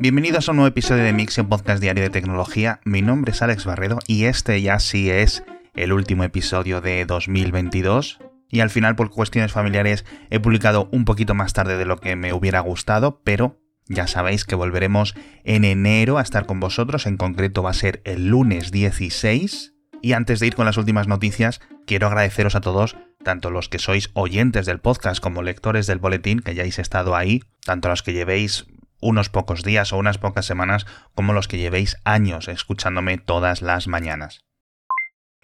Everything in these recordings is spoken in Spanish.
Bienvenidos a un nuevo episodio de Mix, podcast diario de tecnología. Mi nombre es Alex Barredo y este ya sí es el último episodio de 2022. Y al final, por cuestiones familiares, he publicado un poquito más tarde de lo que me hubiera gustado, pero ya sabéis que volveremos en enero a estar con vosotros, en concreto va a ser el lunes 16. Y antes de ir con las últimas noticias, quiero agradeceros a todos, tanto los que sois oyentes del podcast como lectores del boletín, que hayáis estado ahí, tanto los que llevéis unos pocos días o unas pocas semanas, como los que llevéis años escuchándome todas las mañanas.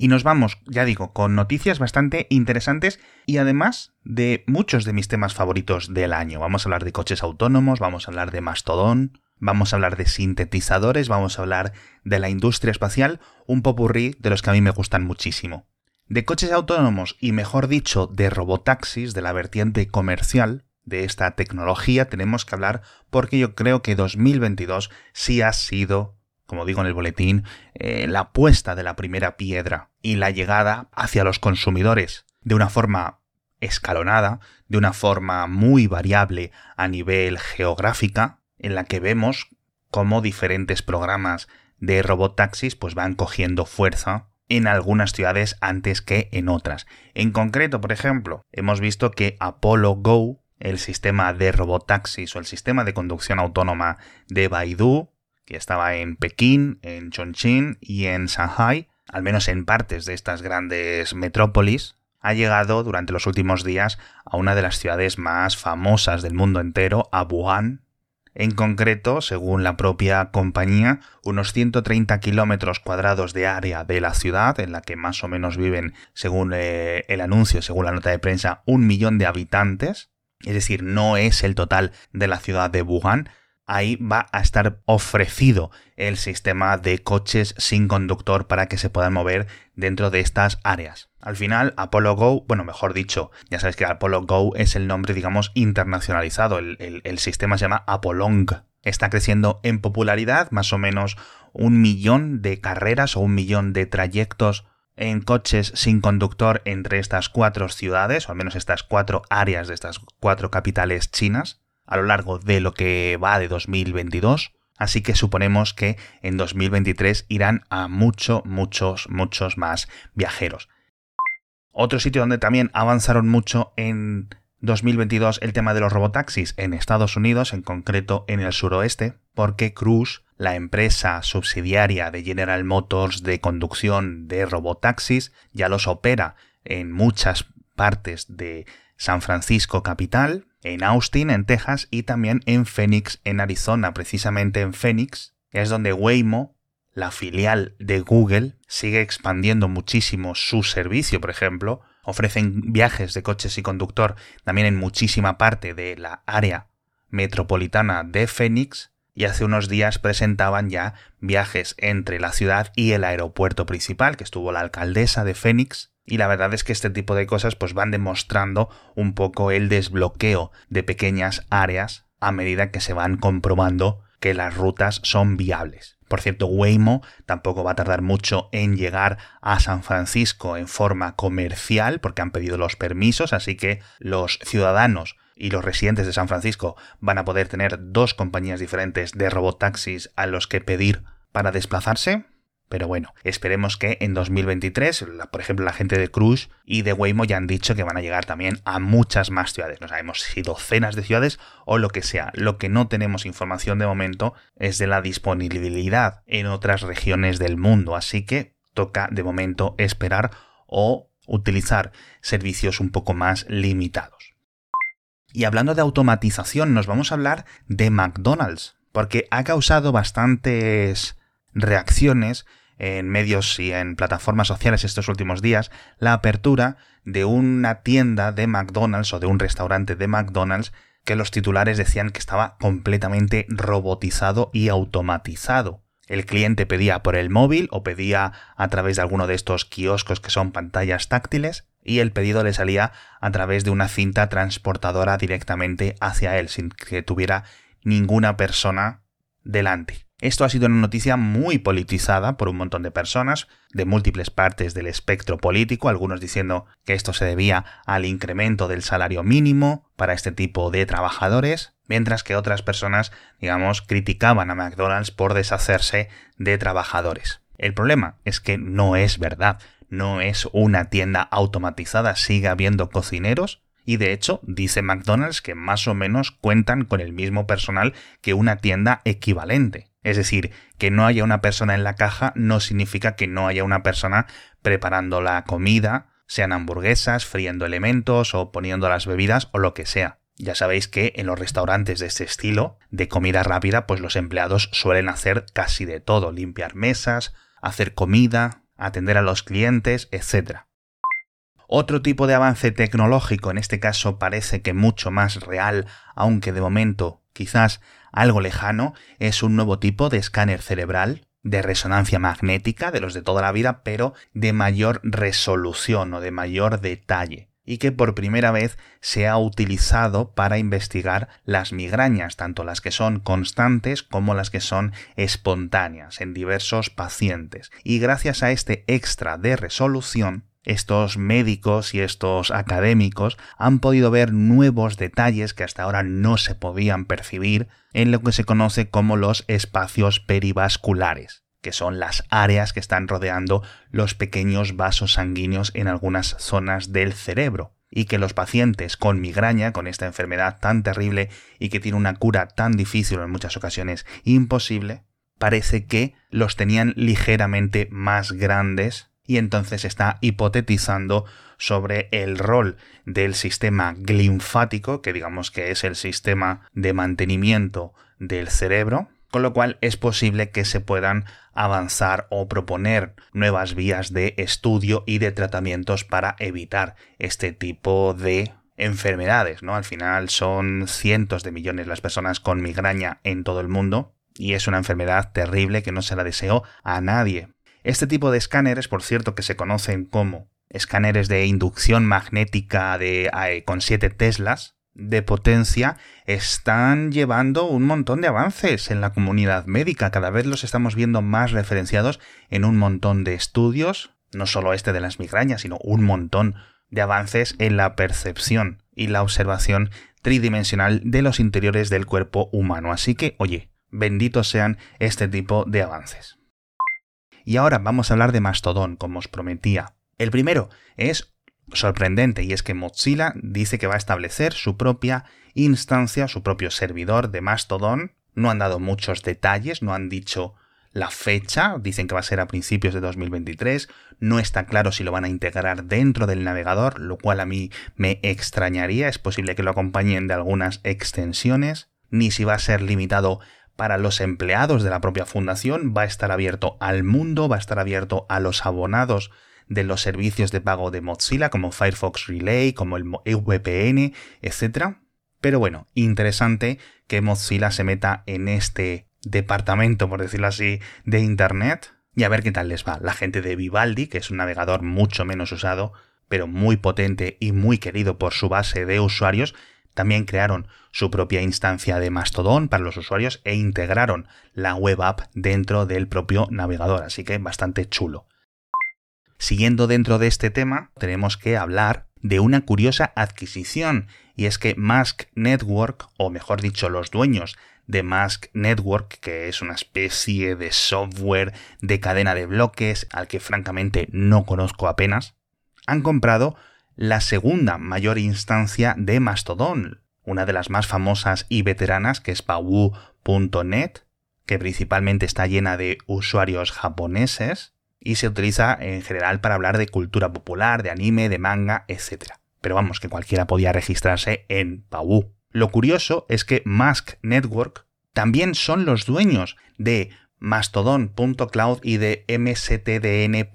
Y nos vamos, ya digo, con noticias bastante interesantes y además de muchos de mis temas favoritos del año. Vamos a hablar de coches autónomos, vamos a hablar de Mastodon, vamos a hablar de sintetizadores, vamos a hablar de la industria espacial, un popurrí de los que a mí me gustan muchísimo. De coches autónomos y mejor dicho de robotaxis, de la vertiente comercial de esta tecnología, tenemos que hablar porque yo creo que 2022 sí ha sido como digo en el boletín, eh, la puesta de la primera piedra y la llegada hacia los consumidores de una forma escalonada, de una forma muy variable a nivel geográfica, en la que vemos cómo diferentes programas de robotaxis pues van cogiendo fuerza en algunas ciudades antes que en otras. En concreto, por ejemplo, hemos visto que Apollo Go, el sistema de robotaxis o el sistema de conducción autónoma de Baidu, que estaba en Pekín, en Chongqing y en Shanghai, al menos en partes de estas grandes metrópolis, ha llegado durante los últimos días a una de las ciudades más famosas del mundo entero, a Wuhan. En concreto, según la propia compañía, unos 130 kilómetros cuadrados de área de la ciudad, en la que más o menos viven, según eh, el anuncio, según la nota de prensa, un millón de habitantes. Es decir, no es el total de la ciudad de Wuhan, ahí va a estar ofrecido el sistema de coches sin conductor para que se puedan mover dentro de estas áreas. Al final, Apollo Go, bueno, mejor dicho, ya sabéis que Apollo Go es el nombre, digamos, internacionalizado. El, sistema se llama Apolong. Está creciendo en popularidad, más o menos un millón de carreras o un millón de trayectos en coches sin conductor entre estas cuatro ciudades, o al menos estas cuatro áreas de estas cuatro capitales chinas a lo largo de lo que va de 2022. Así que suponemos que en 2023 irán a muchos, muchos, muchos más viajeros. Otro sitio donde también avanzaron mucho en 2022 el tema de los robotaxis en Estados Unidos, en concreto en el suroeste, porque Cruise, la empresa subsidiaria de General Motors de conducción de robotaxis, ya los opera en muchas partes de San Francisco capital, en Austin, en Texas, y también en Phoenix, en Arizona. Precisamente en Phoenix es donde Waymo, la filial de Google, sigue expandiendo muchísimo su servicio, por ejemplo. Ofrecen viajes de coches y conductor también en muchísima parte de la área metropolitana de Phoenix y hace unos días presentaban ya viajes entre la ciudad y el aeropuerto principal, que estuvo la alcaldesa de Phoenix, y la verdad es que este tipo de cosas pues van demostrando un poco el desbloqueo de pequeñas áreas a medida que se van comprobando que las rutas son viables. Por cierto, Waymo tampoco va a tardar mucho en llegar a San Francisco en forma comercial porque han pedido los permisos, así que los ciudadanos y los residentes de San Francisco van a poder tener dos compañías diferentes de robotaxis a los que pedir para desplazarse. Pero bueno, esperemos que en 2023, por ejemplo, la gente de Cruise y de Waymo ya han dicho que van a llegar también a muchas más ciudades. No sabemos si docenas de ciudades o lo que sea. Lo que no tenemos información de momento es de la disponibilidad en otras regiones del mundo. Así que toca de momento esperar o utilizar servicios un poco más limitados. Y hablando de automatización, nos vamos a hablar de McDonald's, porque ha causado bastantes reacciones en medios y en plataformas sociales estos últimos días la apertura de una tienda de McDonald's o de un restaurante de McDonald's que los titulares decían que estaba completamente robotizado y automatizado. El cliente pedía por el móvil o pedía a través de alguno de estos kioscos que son pantallas táctiles y el pedido le salía a través de una cinta transportadora directamente hacia él sin que tuviera ninguna persona delante. Esto ha sido una noticia muy politizada por un montón de personas de múltiples partes del espectro político, algunos diciendo que esto se debía al incremento del salario mínimo para este tipo de trabajadores. mientras que otras personas, digamos, criticaban a McDonald's por deshacerse de trabajadores. El problema es que no es verdad, no es una tienda automatizada, sigue habiendo cocineros, y de hecho dice McDonald's que más o menos cuentan con el mismo personal que una tienda equivalente. Es decir, que no haya una persona en la caja no significa que no haya una persona preparando la comida, sean hamburguesas, friendo elementos o poniendo las bebidas o lo que sea. Ya sabéis que en los restaurantes de este estilo, de comida rápida, pues los empleados suelen hacer casi de todo, limpiar mesas, hacer comida, atender a los clientes, etc. Otro tipo de avance tecnológico, en este caso parece que mucho más real, aunque de momento quizás algo lejano, es un nuevo tipo de escáner cerebral de resonancia magnética, de los de toda la vida, pero de mayor resolución o de mayor detalle y que por primera vez se ha utilizado para investigar las migrañas, tanto las que son constantes como las que son espontáneas en diversos pacientes. Y gracias a este extra de resolución, estos médicos y estos académicos han podido ver nuevos detalles que hasta ahora no se podían percibir en lo que se conoce como los espacios perivasculares que son las áreas que están rodeando los pequeños vasos sanguíneos en algunas zonas del cerebro y que los pacientes con migraña, con esta enfermedad tan terrible y que tiene una cura tan difícil en muchas ocasiones imposible, parece que los tenían ligeramente más grandes y entonces está hipotetizando sobre el rol del sistema linfático, que digamos que es el sistema de mantenimiento del cerebro, con lo cual es posible que se puedan avanzar o proponer nuevas vías de estudio y de tratamientos para evitar este tipo de enfermedades, ¿no? Al final son cientos de millones las personas con migraña en todo el mundo y es una enfermedad terrible que no se la deseo a nadie. Este tipo de escáneres, por cierto, que se conocen como escáneres de inducción magnética de, eh, con 7 teslas, de potencia están llevando un montón de avances en la comunidad médica. Cada vez los estamos viendo más referenciados en un montón de estudios, no solo este de las migrañas, sino un montón de avances en la percepción y la observación tridimensional de los interiores del cuerpo humano. Así que, oye, benditos sean este tipo de avances. Y ahora vamos a hablar de Mastodon, como os prometía. El primero es sorprendente y es que Mozilla dice que va a establecer su propia instancia, su propio servidor de Mastodon. No han dado muchos detalles, no han dicho la fecha, dicen que va a ser a principios de 2023, no está claro si lo van a integrar dentro del navegador, lo cual a mí me extrañaría, es posible que lo acompañen de algunas extensiones, ni si va a ser limitado para los empleados de la propia fundación, va a estar abierto al mundo, va a estar abierto a los abonados de los servicios de pago de Mozilla como Firefox Relay, como el VPN, etc. Pero bueno, interesante que Mozilla se meta en este departamento, por decirlo así, de Internet y a ver qué tal les va. La gente de Vivaldi, que es un navegador mucho menos usado, pero muy potente y muy querido por su base de usuarios, también crearon su propia instancia de Mastodon para los usuarios e integraron la web app dentro del propio navegador, así que bastante chulo. Siguiendo dentro de este tema, tenemos que hablar de una curiosa adquisición, y es que Mask Network, o mejor dicho, los dueños de Mask Network, que es una especie de software de cadena de bloques al que francamente no conozco apenas, han comprado la segunda mayor instancia de Mastodon, una de las más famosas y veteranas, que es Pawu.net, que principalmente está llena de usuarios japoneses, y se utiliza en general para hablar de cultura popular, de anime, de manga, etc. Pero vamos, que cualquiera podía registrarse en Pau. Lo curioso es que Mask Network también son los dueños de mastodon.cloud y de mstdn.jp,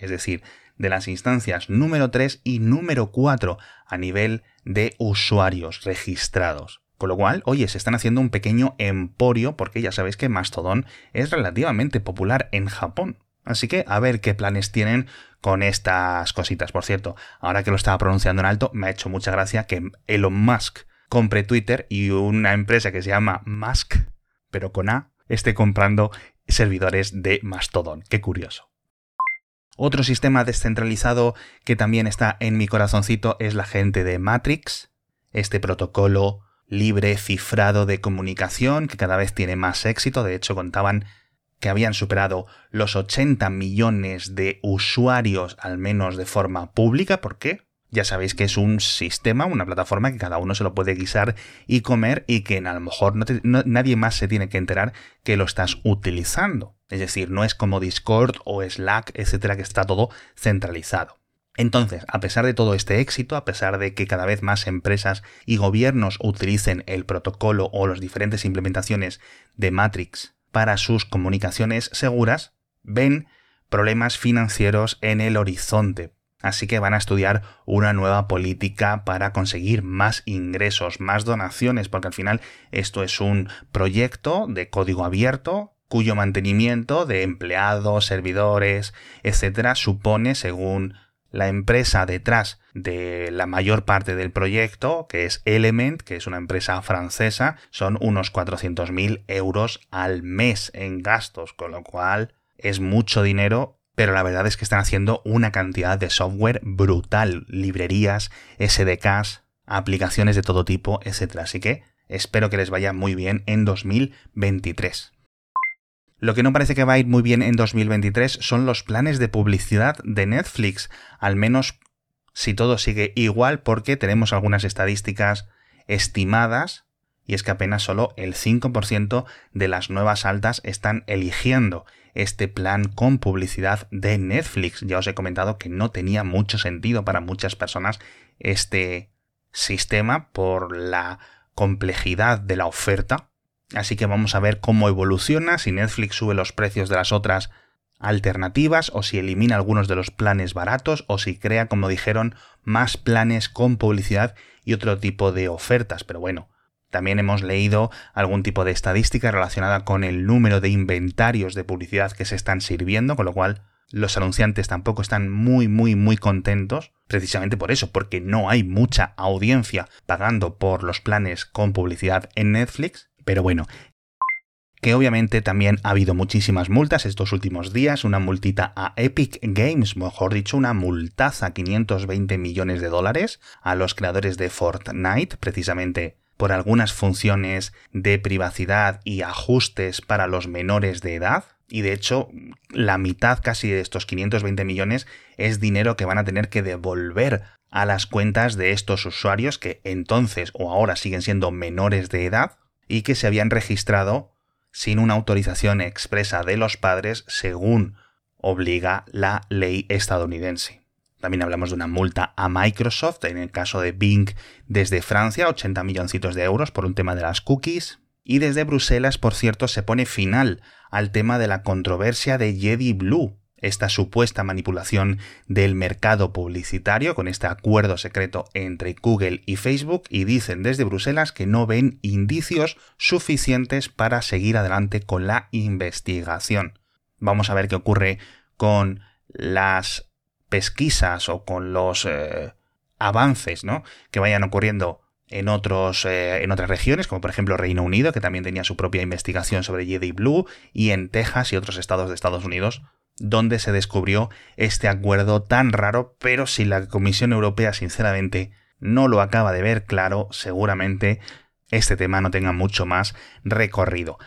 es decir, de las instancias número 3 y número 4 a nivel de usuarios registrados. Con lo cual, oye, se están haciendo un pequeño emporio porque ya sabéis que Mastodon es relativamente popular en Japón. Así que a ver qué planes tienen con estas cositas. Por cierto, ahora que lo estaba pronunciando en alto, me ha hecho mucha gracia que Elon Musk compre Twitter y una empresa que se llama Musk, pero con A, esté comprando servidores de Mastodon. Qué curioso. Otro sistema descentralizado que también está en mi corazoncito es la gente de Matrix, este protocolo libre cifrado de comunicación que cada vez tiene más éxito. De hecho, contaban que habían superado los 80 millones de usuarios, al menos de forma pública. ¿Por qué? Ya sabéis que es un sistema, una plataforma que cada uno se lo puede guisar y comer y que a lo mejor nadie más se tiene que enterar que lo estás utilizando. Es decir, no es como Discord o Slack, etcétera, que está todo centralizado. Entonces, a pesar de todo este éxito, a pesar de que cada vez más empresas y gobiernos utilicen el protocolo o las diferentes implementaciones de Matrix para sus comunicaciones seguras, ven problemas financieros en el horizonte. Así que van a estudiar una nueva política para conseguir más ingresos, más donaciones, porque al final esto es un proyecto de código abierto cuyo mantenimiento de empleados, servidores, etcétera, supone, según la empresa detrás de la mayor parte del proyecto, que es Element, que es una empresa francesa, son unos 400.000 euros al mes en gastos, con lo cual es mucho dinero, pero la verdad es que están haciendo una cantidad de software brutal, librerías, SDKs, aplicaciones de todo tipo, etc. Así que espero que les vaya muy bien en 2023. Lo que no parece que va a ir muy bien en 2023 son los planes de publicidad de Netflix, al menos si todo sigue igual porque tenemos algunas estadísticas estimadas y es que apenas solo el 5% de las nuevas altas están eligiendo este plan con publicidad de Netflix. Ya os he comentado que no tenía mucho sentido para muchas personas este sistema por la complejidad de la oferta Así que vamos a ver cómo evoluciona, si Netflix sube los precios de las otras alternativas o si elimina algunos de los planes baratos o si crea, como dijeron, más planes con publicidad y otro tipo de ofertas. Pero bueno, también hemos leído algún tipo de estadística relacionada con el número de inventarios de publicidad que se están sirviendo, con lo cual los anunciantes tampoco están muy, muy, muy contentos, precisamente por eso, porque no hay mucha audiencia pagando por los planes con publicidad en Netflix. Pero bueno, que obviamente también ha habido muchísimas multas estos últimos días, una multita a Epic Games, mejor dicho, una multaza 520 millones de dólares a los creadores de Fortnite, precisamente por algunas funciones de privacidad y ajustes para los menores de edad. Y de hecho, la mitad casi de estos 520 millones es dinero que van a tener que devolver a las cuentas de estos usuarios que entonces o ahora siguen siendo menores de edad y que se habían registrado sin una autorización expresa de los padres según obliga la ley estadounidense. También hablamos de una multa a Microsoft, en el caso de Bing desde Francia, 80 milloncitos de euros por un tema de las cookies. Y desde Bruselas, por cierto, se pone final al tema de la controversia de Jedi Blue, esta supuesta manipulación del mercado publicitario con este acuerdo secreto entre Google y Facebook y dicen desde Bruselas que no ven indicios suficientes para seguir adelante con la investigación. Vamos a ver qué ocurre con las pesquisas o con los eh, avances que vayan ocurriendo en, otros, eh, en otras regiones, como por ejemplo Reino Unido, que también tenía su propia investigación sobre Jedi Blue, y en Texas y otros estados de Estados Unidos, donde se descubrió este acuerdo tan raro, pero si la Comisión Europea sinceramente no lo acaba de ver claro, seguramente este tema no tenga mucho más recorrido.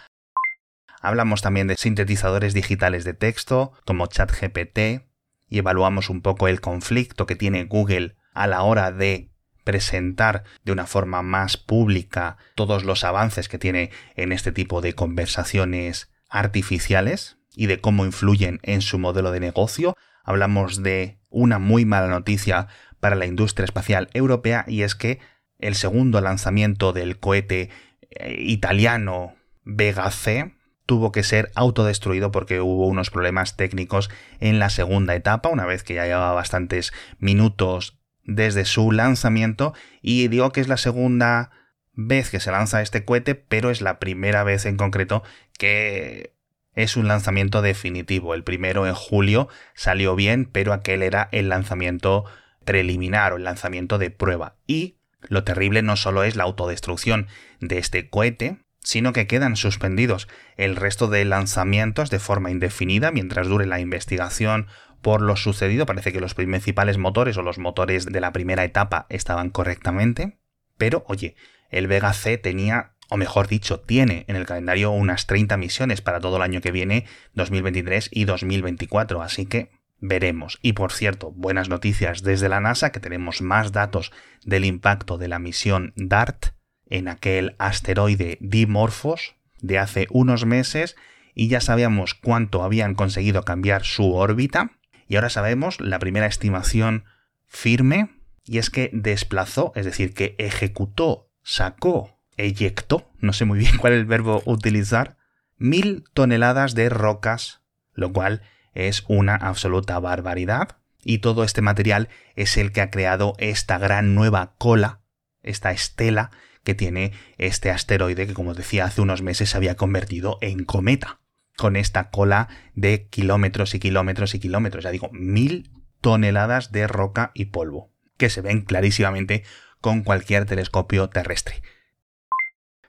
Hablamos también de sintetizadores digitales de texto, como ChatGPT, y evaluamos un poco el conflicto que tiene Google a la hora de presentar de una forma más pública todos los avances que tiene en este tipo de conversaciones artificiales, y de cómo influyen en su modelo de negocio. Hablamos de una muy mala noticia para la industria espacial europea y es que el segundo lanzamiento del cohete eh, italiano Vega C tuvo que ser autodestruido porque hubo unos problemas técnicos en la segunda etapa, una vez que ya llevaba bastantes minutos desde su lanzamiento y digo que es la segunda vez que se lanza este cohete, pero es la primera vez en concreto que es un lanzamiento definitivo. El primero en julio salió bien, pero aquel era el lanzamiento preliminar o el lanzamiento de prueba. Y lo terrible no solo es la autodestrucción de este cohete, sino que quedan suspendidos el resto de lanzamientos de forma indefinida mientras dure la investigación por lo sucedido. Parece que los principales motores o los motores de la primera etapa estaban correctamente. Pero, oye, el Vega C tenía, o mejor dicho, tiene en el calendario unas 30 misiones para todo el año que viene, 2023 y 2024, así que veremos. Y por cierto, buenas noticias desde la NASA, que tenemos más datos del impacto de la misión DART en aquel asteroide Dimorphos de hace unos meses y ya sabíamos cuánto habían conseguido cambiar su órbita y ahora sabemos la primera estimación firme y es que desplazó, es decir, que ejecutó, sacó, eyectó, no sé muy bien cuál es el verbo utilizar, mil toneladas de rocas, lo cual es una absoluta barbaridad. Y todo este material es el que ha creado esta gran nueva cola, esta estela que tiene este asteroide que, como decía, hace unos meses se había convertido en cometa, con esta cola de kilómetros y kilómetros y kilómetros, ya digo, mil toneladas de roca y polvo, que se ven clarísimamente con cualquier telescopio terrestre.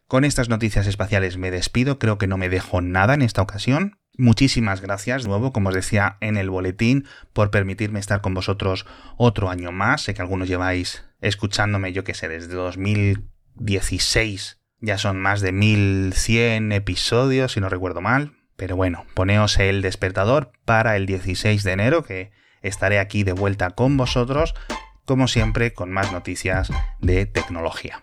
Con estas noticias espaciales me despido, creo que no me dejo nada en esta ocasión. Muchísimas gracias de nuevo, como os decía en el boletín, por permitirme estar con vosotros otro año más. Sé que algunos lleváis escuchándome, yo que sé, desde 2016. Ya son más de 1100 episodios, si no recuerdo mal. Pero bueno, poneos el despertador para el 16 de enero, que estaré aquí de vuelta con vosotros, como siempre, con más noticias de tecnología.